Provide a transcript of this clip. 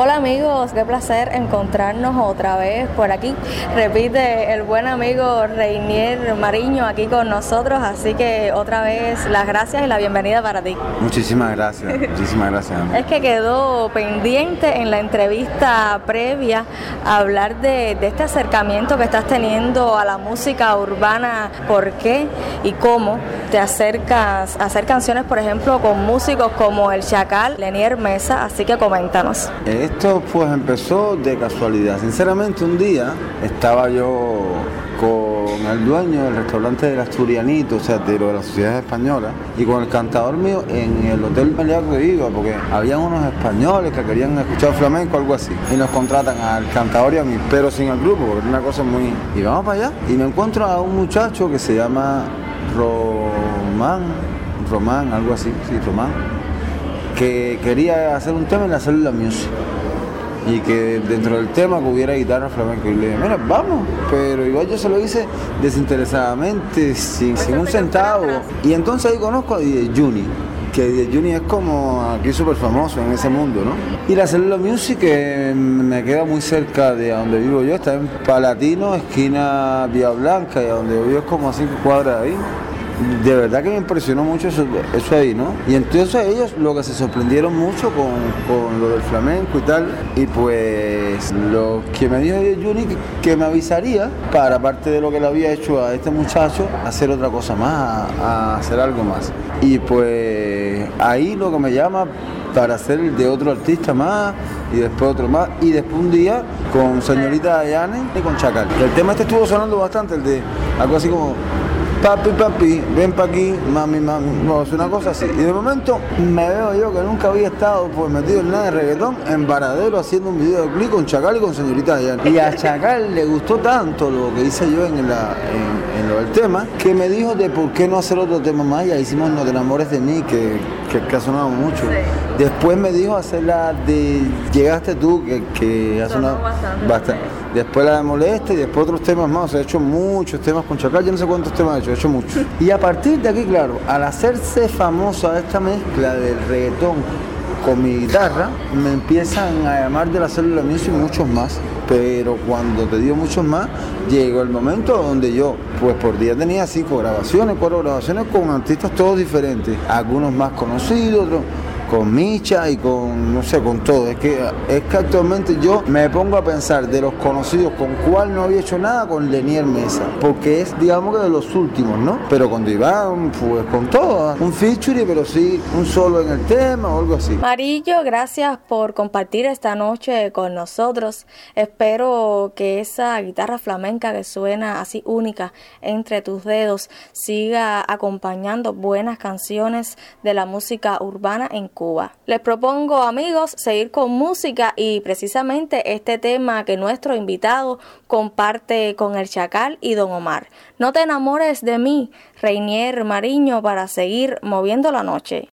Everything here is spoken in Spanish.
Hola amigos, qué placer encontrarnos otra vez por aquí. Repite el buen amigo Reinier Mariño aquí con nosotros, así que otra vez las gracias y la bienvenida para ti. Muchísimas gracias, muchísimas gracias. Es que quedó pendiente en la entrevista previa hablar de, de este acercamiento que estás teniendo a la música urbana, por qué y cómo te acercas a hacer canciones, por ejemplo, con músicos como el Chacal, Lenier Mesa, así que coméntanos. Esto pues empezó de casualidad. Sinceramente un día estaba yo con el dueño del restaurante del Asturianito, o sea, de, la sociedad española, y con el cantador mío en el hotel Meliaco que iba, porque había unos españoles que querían escuchar flamenco, algo así, y nos contratan al cantador y a mí, pero sin el grupo, porque es una cosa muy... Y vamos para allá, y me encuentro a un muchacho que se llama Román, Román, algo así, sí, Román, que quería hacer un tema en la célula y que dentro del tema que hubiera guitarra flamenca. Y le dije, mira, vamos, pero igual yo se lo hice desinteresadamente, sin, sin un centavo. Y entonces ahí conozco a DJ Juni, que DJ Juni es como aquí súper famoso en ese mundo, ¿no? Y la Celula Music que me queda muy cerca de donde vivo yo, está en Palatino, esquina Vía Blanca, y a donde vivo es como a cinco cuadras ahí de verdad que me impresionó mucho eso, ahí, ¿no? Y entonces ellos lo que se sorprendieron mucho con, lo del flamenco y tal, y pues lo que me dijo Juni que, me avisaría para, aparte de lo que le había hecho a este muchacho, hacer otra cosa más, a, hacer algo más. Y pues ahí lo que me llama para hacer de otro artista más y después otro más y después un día con señorita Dayane y con Chacal. El tema este estuvo sonando bastante, el de algo así como papi, papi, ven pa' aquí, mami, mami. No, es una cosa así. Y de momento me veo yo que nunca había estado pues metido en nada de reggaetón, en Varadero haciendo un video de clip con Chacal y con señorita. Y a Chacal le gustó tanto lo que hice yo en, la, del tema, que me dijo de por qué no hacer otro tema más. Ya hicimos No te enamores de mí, que, que, ha sonado mucho. Después me dijo hacer la de Llegaste tú, que, que ha sonado bastante después la de Molesta y después otros temas más. se ha hecho muchos temas con Chacal, yo no sé cuántos temas he hecho, he hecho muchos. Y a partir de aquí, claro, al hacerse famosa esta mezcla del reggaetón con mi guitarra, me empiezan a llamar de la célula music muchos más. Pero cuando te digo muchos más, llegó el momento donde yo, pues por día tenía cinco grabaciones, cuatro grabaciones con artistas todos diferentes, algunos más conocidos, otros con Micha y con, no sé, con todo. Es que, es que actualmente yo me pongo a pensar de los conocidos con cuál no había hecho nada con Lenier Mesa, porque es, digamos que de los últimos, ¿no? Pero con Iván, pues con todo, un feature, pero sí un solo en el tema o algo así. Marillo, gracias por compartir esta noche con nosotros. Espero que esa guitarra flamenca que suena así única entre tus dedos siga acompañando buenas canciones de la música urbana en Cuba. Les propongo, amigos, seguir con música y precisamente este tema que nuestro invitado comparte con el Chacal y Don Omar. No te enamores de mí, Reinier Mariño, para seguir moviendo la noche.